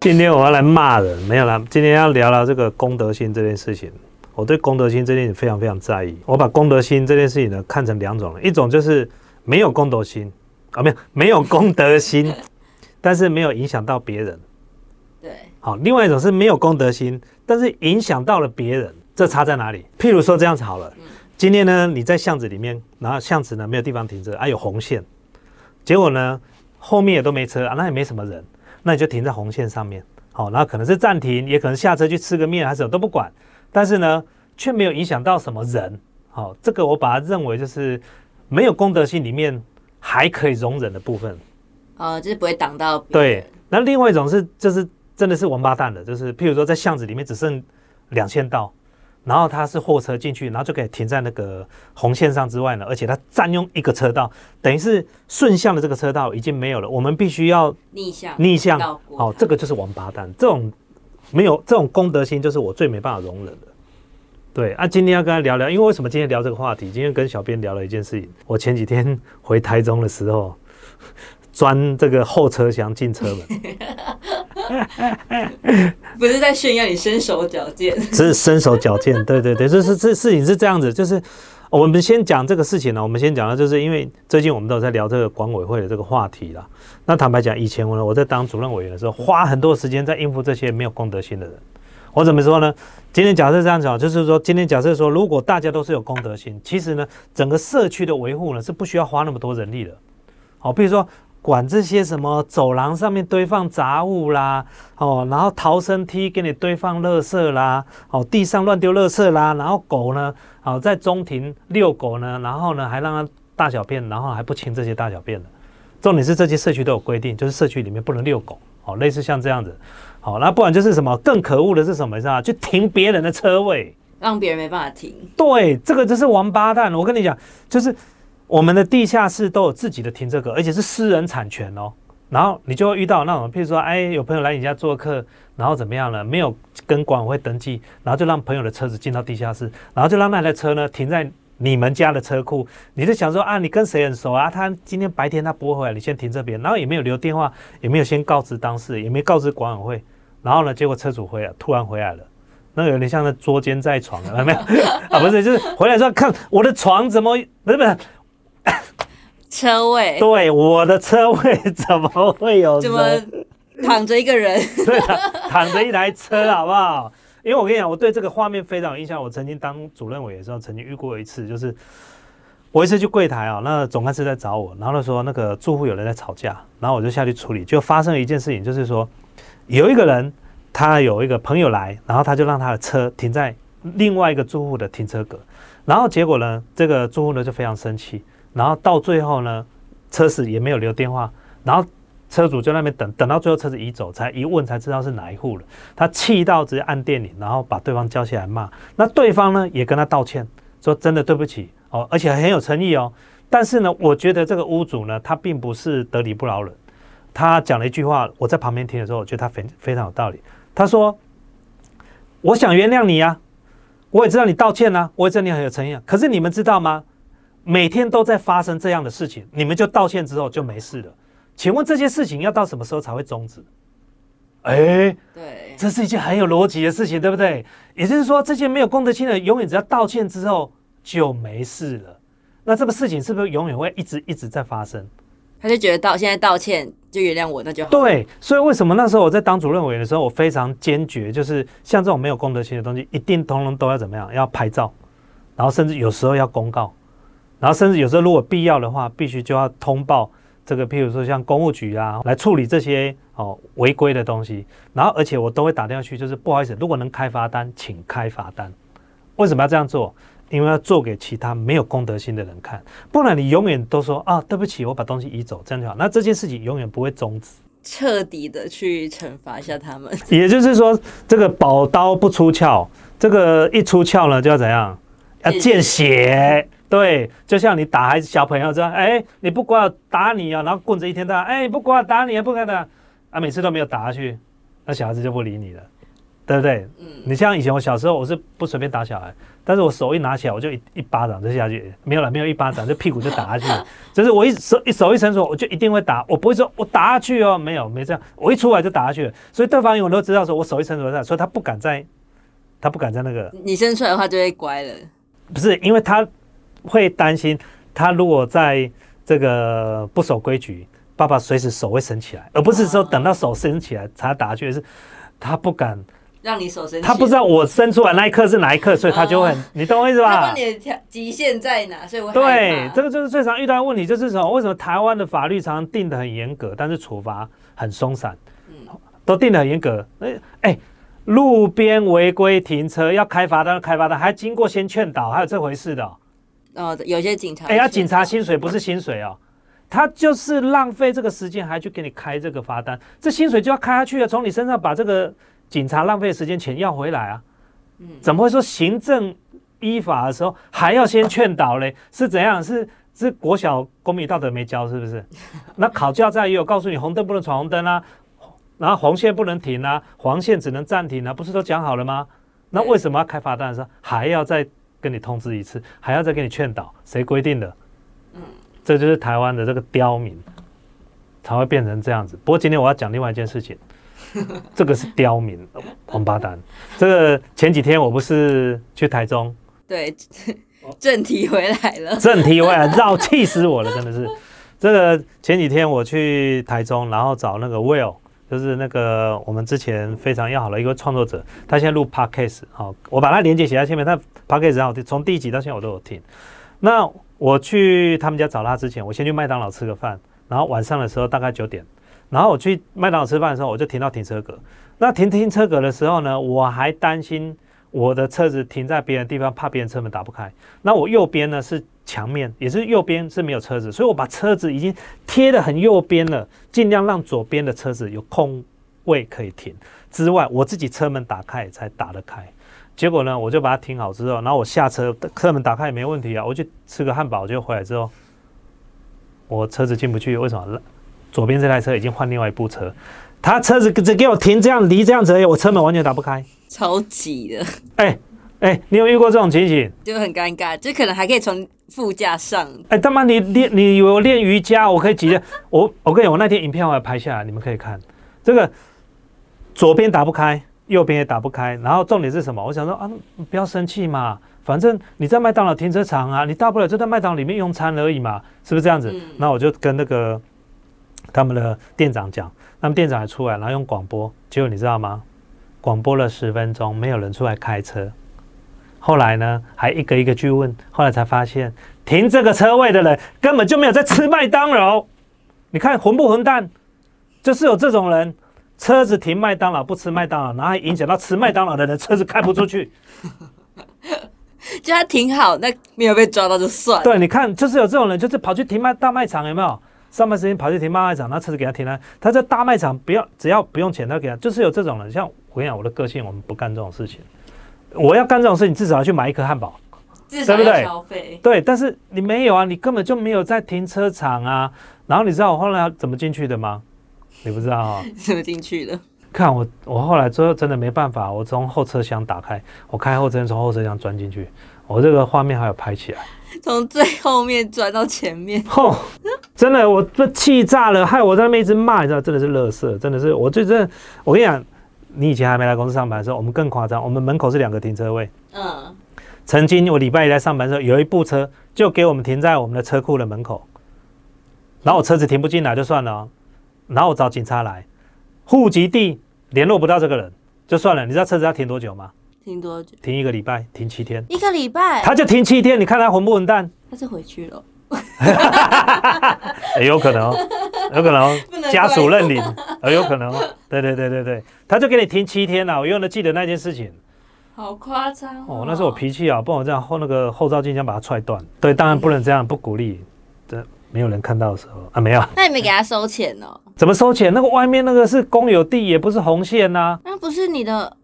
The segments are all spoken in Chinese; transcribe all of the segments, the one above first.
今天我要来骂人，没有啦。今天要聊聊这个公德心这件事情。我对公德心这件事非常非常在意。我把公德心这件事情呢看成两种，一种就是没有公德心啊，没有没有公德心，但是没有影响到别人。对，好，另外一种是没有公德心，但是影响到了别人，这差在哪里？譬如说这样子好了，今天呢你在巷子里面，然后巷子呢没有地方停车，啊有红线，结果呢后面也都没车啊，那也没什么人，那你就停在红线上面，好，然后可能是暂停，也可能下车去吃个面，还是什么都不管，但是呢却没有影响到什么人，好，这个我把它认为就是没有公德心里面还可以容忍的部分。呃，就是不会挡到别对人。，那另外一种是就是真的是王八蛋的，就是譬如说在巷子里面只剩两线道，然后他是货车进去，然后就可以停在那个红线上之外呢，而且他占用一个车道，等于是顺向的这个车道已经没有了，我们必须要逆向逆向好、它这个就是王八蛋，这种没有这种公德心，就是我最没办法容忍的。对啊，今天要跟他聊聊，因为为什么今天聊这个话题？今天跟小编聊了一件事情，我前几天回台中的时候，钻这个后车厢进车门，不是在炫耀你身手矫健，只是身手矫健，对对对，这是这事情是这样子，就是我们先讲这个事情呢，我们先讲的就是因为最近我们都有在聊这个管委会的这个话题啦。那坦白讲，以前我呢我在当主任委员的时候，花很多时间在应付这些没有公德心的人。我怎么说呢？今天假设这样讲，就是说，今天假设说，如果大家都是有公德心，其实呢，整个社区的维护呢是不需要花那么多人力的。好，比如说管这些什么走廊上面堆放杂物啦，哦，然后逃生梯给你堆放垃圾啦，哦，地上乱丢垃圾啦，然后狗呢，哦，在中庭遛狗呢，然后呢还让它大小便，然后还不清这些大小便的。重点是这些社区都有规定，就是社区里面不能遛狗，好、类似像这样子，好、那不然就是什么更可恶的是什么？你知道？去停别人的车位，让别人没办法停。对，这个就是王八蛋。我跟你讲，就是我们的地下室都有自己的停车格，而且是私人产权哦。然后你就会遇到那种，譬如说，哎，有朋友来你家做客，然后怎么样了？没有跟管委会登记，然后就让朋友的车子进到地下室，然后就让那台车呢停在你们家的车库。你就想说啊，你跟谁很熟啊？他今天白天他不会回来，你先停这边，然后也没有留电话，也没有先告知当事人，也没告知管委会。然后呢，结果车主回来，突然回来了。那个有点像那捉奸在床啊，没有 啊？不是，就是回来说看我的床怎么不是不是，车位对我的车位怎么会有怎么躺着一个人？对啊，躺着一台车好不好？因为我跟你讲，我对这个画面非常有印象。我曾经当主任委的时候，曾经遇过一次，就是我一次去柜台啊，那总干事在找我，然后他说那个住户有人在吵架，然后我就下去处理，就发生了一件事情，就是说有一个人他有一个朋友来，然后他就让他的车停在另外一个住户的停车格，然后结果呢，这个住户呢就非常生气，然后到最后呢，车子也没有留电话，然后车主在那边等等到最后车子移走，才一问才知道是哪一户了。他气到直接按电铃，然后把对方叫起来骂。那对方呢也跟他道歉，说真的对不起哦，而且很有诚意哦。但是呢，我觉得这个屋主呢，他并不是得理不饶人。他讲了一句话，我在旁边听的时候，我觉得他非非常有道理。他说：“我想原谅你呀、我也知道你道歉啦、我也知道你很有诚意啊。可是你们知道吗？每天都在发生这样的事情，你们就道歉之后就没事了。请问这些事情要到什么时候才会终止？哎，对，这是一件很有逻辑的事情，对不对？也就是说，这些没有公德心的，永远只要道歉之后就没事了。那这个事情是不是永远会一直一直在发生？他就觉得道现在道歉就原谅我，那就好。对，所以为什么那时候我在当主任委员的时候，我非常坚决，就是像这种没有公德心的东西，一定通通都要怎么样？要拍照，然后甚至有时候要公告，然后甚至有时候如果必要的话，必须就要通报这个，譬如说像公务局啊，来处理这些哦违规的东西。然后而且我都会打电话去，就是不好意思，如果能开罚单，请开罚单。为什么要这样做？因为要做给其他没有公德心的人看，不然你永远都说啊，对不起，我把东西移走，这样就好。那这件事情永远不会终止。彻底的去惩罚一下他们。也就是说，这个宝刀不出鞘，这个一出鞘呢，就要怎样？要见血。对，就像你打孩子小朋友这样，哎，你不管我打你啊，然后棍子一天到晚，哎，不管我打你啊，不管的啊，每次都没有打下去，那小孩子就不理你了。对不对？嗯，你像以前我小时候，我是不随便打小孩，但是我手一拿起来，我就一一巴掌就下去，没有了，没有一巴掌，就屁股就打下去，就是我一手一手一伸出，我就一定会打，我不会说我打下去哦，没有没这样，我一出来就打下去了，所以对方永远都知道说我手一伸出来，所以他不敢再，他不敢在那个，你伸出来的话就会乖了。不是因为他会担心，他如果在这个不守规矩，爸爸随时手会伸起来，而不是说等到手伸起来才打下去，是他不敢。让你手伸，他不知道我伸出来那一刻是哪一刻，所以他就会很，你懂我意思吧他问？你的条极限在哪，所以我害对，怕这个就是最常遇到的问题，就是什么？为什么台湾的法律常常定的很严格，但是处罚很松散？嗯都定的很严格。哎哎，路边违规停车要开罚单，开罚单还经过先劝导，还有这回事的哦、哦，有些警察哎，要警察薪水不是薪水哦，他就是浪费这个时间，还去给你开这个罚单，这薪水就要开下去了，从你身上把这个警察浪费的时间钱要回来啊。嗯怎么会说行政依法的时候还要先劝导嘞？是怎样？是是国小公民道德没教是不是？那考驾照也有告诉你红灯不能闯红灯啊，然后红线不能停啊，黄线只能暂停啊，不是都讲好了吗？那为什么要开罚单的时候还要再跟你通知一次，还要再给你劝导？谁规定的？嗯这就是台湾的这个刁民才会变成这样子。不过今天我要讲另外一件事情，这个是刁民王八蛋。这个前几天我不是去台中，对哦正题回来了，正题回来绕气死我了，真的是。这个前几天我去台中，然后找那个 Will，就是那个我们之前非常要好的一个创作者，他现在录 Podcast，好、我把他连接写在前面，他 Podcast 很好听，从第一集到现在我都有听。那我去他们家找他之前，我先去麦当劳吃个饭，然后晚上的时候大概九点，然后我去麦当劳吃饭的时候，我就停到停车格。那停停车格的时候呢，我还担心我的车子停在别人的地方，怕别人车门打不开。那我右边呢是墙面，也是右边是没有车子，所以我把车子已经贴得很右边了，尽量让左边的车子有空位可以停。之外，我自己车门打开才打得开。结果呢，我就把它停好之后，然后我下车，车门打开也没问题啊，我去吃个汉堡，就回来之后，我车子进不去，为什么？左边这台车已经换另外一部车，他车子只给我停这样离这样子而已，我车门完全打不开。超挤的，哎哎，你有遇过这种情形？就很尴尬，就可能还可以从副驾上，哎，他妈你练，你以为我练瑜伽，我可以挤的？我我跟你讲，我那天影片我还拍下来，你们可以看。这个左边打不开，右边也打不开，然后重点是什么？我想说啊，不要生气嘛，反正你在麦当劳停车场啊，你大不了就在麦当劳里面用餐而已嘛，是不是这样子？嗯那我就跟那个他们的店长讲，他们店长也出来，然后用广播，结果你知道吗？广播了十分钟，没有人出来开车。后来呢，还一个一个去问，后来才发现，停这个车位的人根本就没有在吃麦当劳。你看混不混蛋？就是有这种人，车子停麦当劳不吃麦当劳，然后还影响到吃麦当劳的人车子开不出去。就他停好，那没有被抓到就算了。对，你看，就是有这种人，就是跑去停卖大卖场，有没有？上班时间跑去停大卖场，那车子给他停了，他在大卖场不要，只要不用钱，他给他，就是有这种人。像我跟你讲，我的个性，我们不干这种事情。我要干这种事情，至少要去买一颗汉堡。对不对消费。对，但是你没有啊，你根本就没有在停车场啊。然后你知道我后来怎么进去的吗？你不知道啊、怎么进去的？看我，我后来最后真的没办法，我从后车厢打开，我开后车从后车厢钻进去，我这个画面还有拍起来。从最后面钻到前面，吼、真的，我这气炸了，害我在那边一直骂，你知道，真的是乐色，真的是，我最真的，我跟你讲，你以前还没来公司上班的时候，我们更夸张，我们门口是两个停车位。嗯，曾经我礼拜一来上班的时候，有一部车就给我们停在我们的车库的门口，然后我车子停不进来就算了哦，然后我找警察来，户籍地联络不到这个人就算了，你知道车子要停多久吗？停多久？停一个礼拜，停七天，一个礼拜，他就停七天，你看他混不混蛋？他是回去了。欸有可能哦，有可能哦家属认领，呃，有可能哦。对对对对对，他就给你停七天了、我永远记得那件事情。好夸张哦，那是我脾气啊，不然我这样后那个后照镜想把它踹断。对，当然不能这样，不鼓励。这没有人看到的时候啊，没有。那你没给他收钱哦？怎么收钱？那个外面那个是公有地，也不是红线呐、那不是你的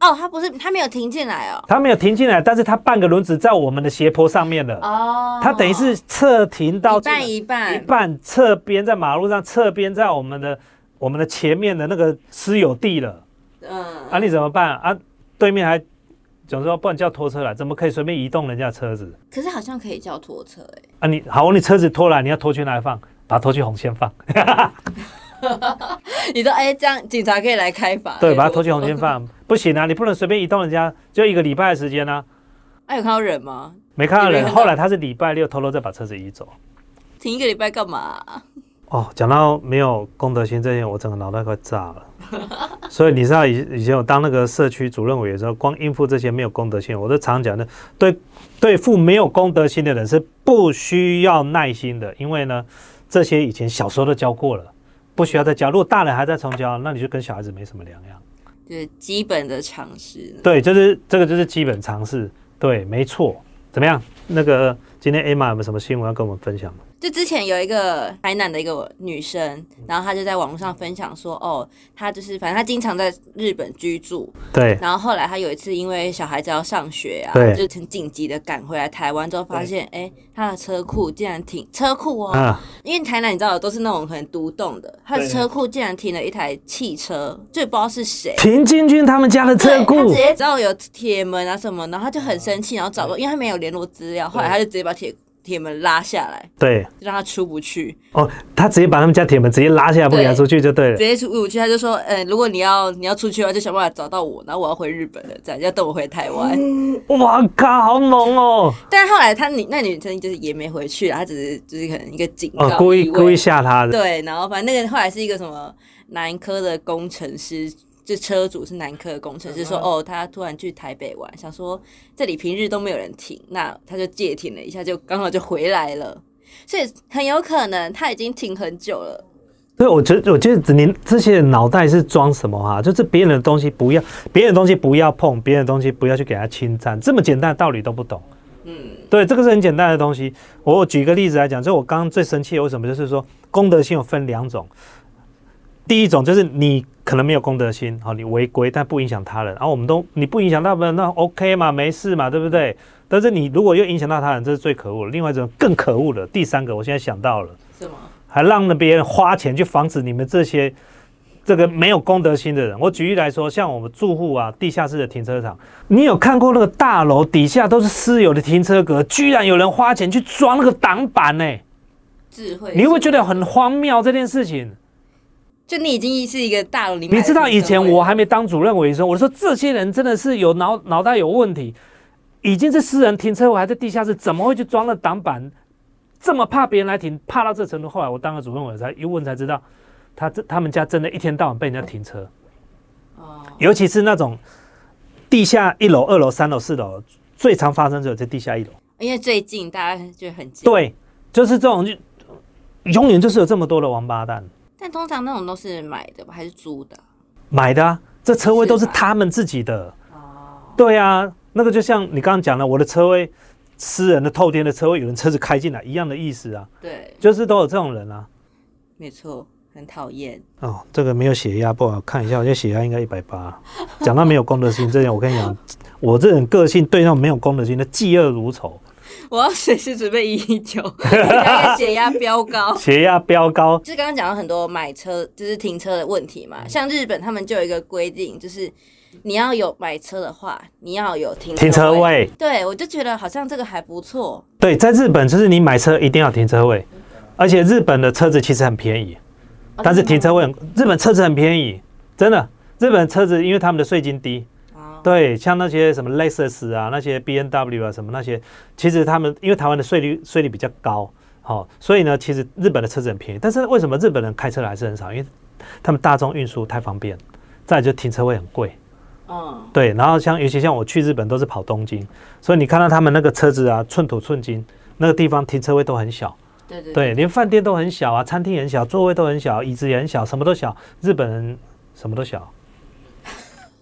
哦，他不是他没有停进来哦。他没有停进来，但是他半个轮子在我们的斜坡上面了。哦，他等于是侧停到一半一一半，半侧边在马路上，侧边在我们的我们的前面的那个私有地了。嗯，啊，你怎么办啊？对面还总说，不然叫拖车来，怎么可以随便移动人家的车子可是好像可以叫拖车哎、啊你？好，你车子拖来，你要拖去哪里放？把它拖去红线放，你说哎、这样警察可以来开罚？对，把他拖去红线放，不行啊，你不能随便移动人家，就一个礼拜的时间啊。哎、有看到人吗？没看到人，后来他是礼拜六偷偷再把车子移走。停一个礼拜干嘛、哦，讲到没有公德心这些，我整个脑袋快炸了。所以你知道以以前我当那个社区主任委员的时候，光应付这些没有公德心，我都常讲的，对对付没有公德心的人是不需要耐心的，因为呢，这些以前小时候都教过了，不需要再教。如果大人还在重教，那你就跟小孩子没什么两样。就是基本的常识。对，就是这个就是基本常识。对，没错。怎么样？那个今天 Emma 有没有什么新闻要跟我们分享吗？就之前有一个台南的一个女生，然后她就在网络上分享说，哦，她就是反正她经常在日本居住，对，然后后来她有一次因为小孩子要上学啊，对就很紧急的赶回来台湾之后，发现哎，她的车库竟然停车库哦，啊，因为台南你知道都是那种很独栋的，她的车库竟然停了一台汽车，就不知道是谁。田金军他们家的车库直，接知道有铁门啊什么，然后他就很生气，然后找不到，因为他没有联络资料，后来他就直接把铁铁门拉下来，对，就让他出不去。哦，他直接把他们家铁门直接拉下来，不给他出去就对了直。接出不去，他就说，呃，如果你要你要出去的话，就想办法找到我，然后我要回日本了，这样要等我回台湾。哇靠，好猛哦！但是后来他女那女生就是也没回去了，她只是就是可能一个警告哦，故意故意吓他的。对，然后反正那个后来是一个什么南科的工程师，就车主是南科的工程师，说哦，他突然去台北玩，想说这里平日都没有人停，那他就借停了一下，就刚好就回来了，所以很有可能他已经停很久了。对，我觉得我觉得你这些脑袋是装什么哈、就是别人的东西不要，别人的东西不要碰，别人的东西不要去给他侵占，这么简单的道理都不懂。嗯，对，这个是很简单的东西。我举一个例子来讲，就我刚刚最生气的为什么，就是说公德心有分两种。第一种就是你可能没有公德心，好，你违规但不影响他人，然后我们都你不影响到别人，那 OK 嘛，没事嘛，对不对？但是你如果又影响到他人，这是最可恶的。另外一种更可恶的，第三个，我现在想到了。什么？还让了别人花钱去防止你们这些这个没有公德心的人。我举例来说，像我们住户啊，地下室的停车场，你有看过那个大楼底下都是私有的停车格，居然有人花钱去装那个挡板呢、智慧，你会不会觉得很荒谬这件事情？就你已经是一个大楼里面，你知道以前我还没当主任委员的时候，我说这些人真的是有脑脑袋有问题，已经是私人停车位还在地下室，怎么会去装了挡板？这么怕别人来停，怕到这程度。后来我当了主任委才一问才知道，他这他们家真的一天到晚被人家停车，哦，尤其是那种地下一楼、二楼、三楼、四楼，最常发生就在地下一楼。因为最近大家就很近，对，就是这种就永远就是有这么多的王八蛋。但通常那种都是买的吧，还是租的？买的、啊，这车位都是他们自己的。哦，对啊，那个就像你刚刚讲的，我的车位，私人的透天的车位，有人车子开进来一样的意思啊，对，就是都有这种人啊。没错，很讨厌。哦，这个没有血压不好看一下，我觉得血压应该一百八。讲到没有公德心这点，我跟你讲，我这种个性对那种没有公德心的嫉恶如仇，我要随时准备一一九，血压飙高。血压飙高。就是刚刚讲到很多买车就是停车的问题嘛，像日本他们就有一个规定，就是你要有买车的话，你要有停停车。位，对，我就觉得好像这个还不错。对，在日本就是你买车一定要停车位，而且日本的车子其实很便宜，哦但是停车位，日本车子很便宜，真的。日本车子因为他们的税金低，哦，对，像那些什么 Lexus 啊，那些 B N W 啊，什么那些，其实他们因为台湾的税率税率比较高，好、所以呢，其实日本的车子很便宜。但是为什么日本人开车的还是很少？因为他们大众运输太方便，再就停车位很贵。嗯，对，然后像尤其像我去日本都是跑东京，所以你看到他们那个车子啊，寸土寸金，那个地方停车位都很小，对对对，连饭店都很小啊，餐厅也很小，座位都很小，椅子也很小，什么都小。日本人什么都小。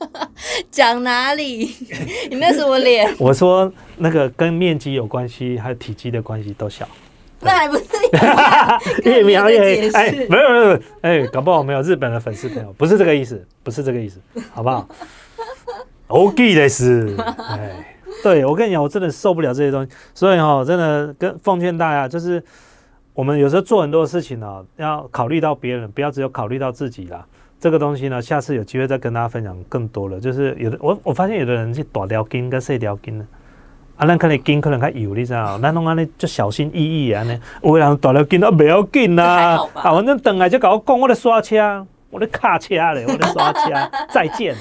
讲哪里？你那什么脸？我说那个跟面积有关系，还有体积的关系都小。那还不是一样越描越跟你的解释哎，没有没有没有，哎，搞不好没有日本的粉丝朋友，不是这个意思，不是这个意思，好不好？OK 的是，哎，对我跟你讲，我真的受不了这些东西，所以哈、真的跟奉劝大家，就是我们有时候做很多事情呢、要考虑到别人，不要只有考虑到自己啦。这个东西呢，下次有机会再跟大家分享更多了。就是有的我我发现有的人是大条筋跟细条筋呢，啊，咱可能筋可能较油，你知道？咱拢安尼就小心翼翼安尼，有的人大条筋都不要紧啦啊，反正等来就甲我讲，我咧刷车，我咧卡车咧，我咧刷车，再见。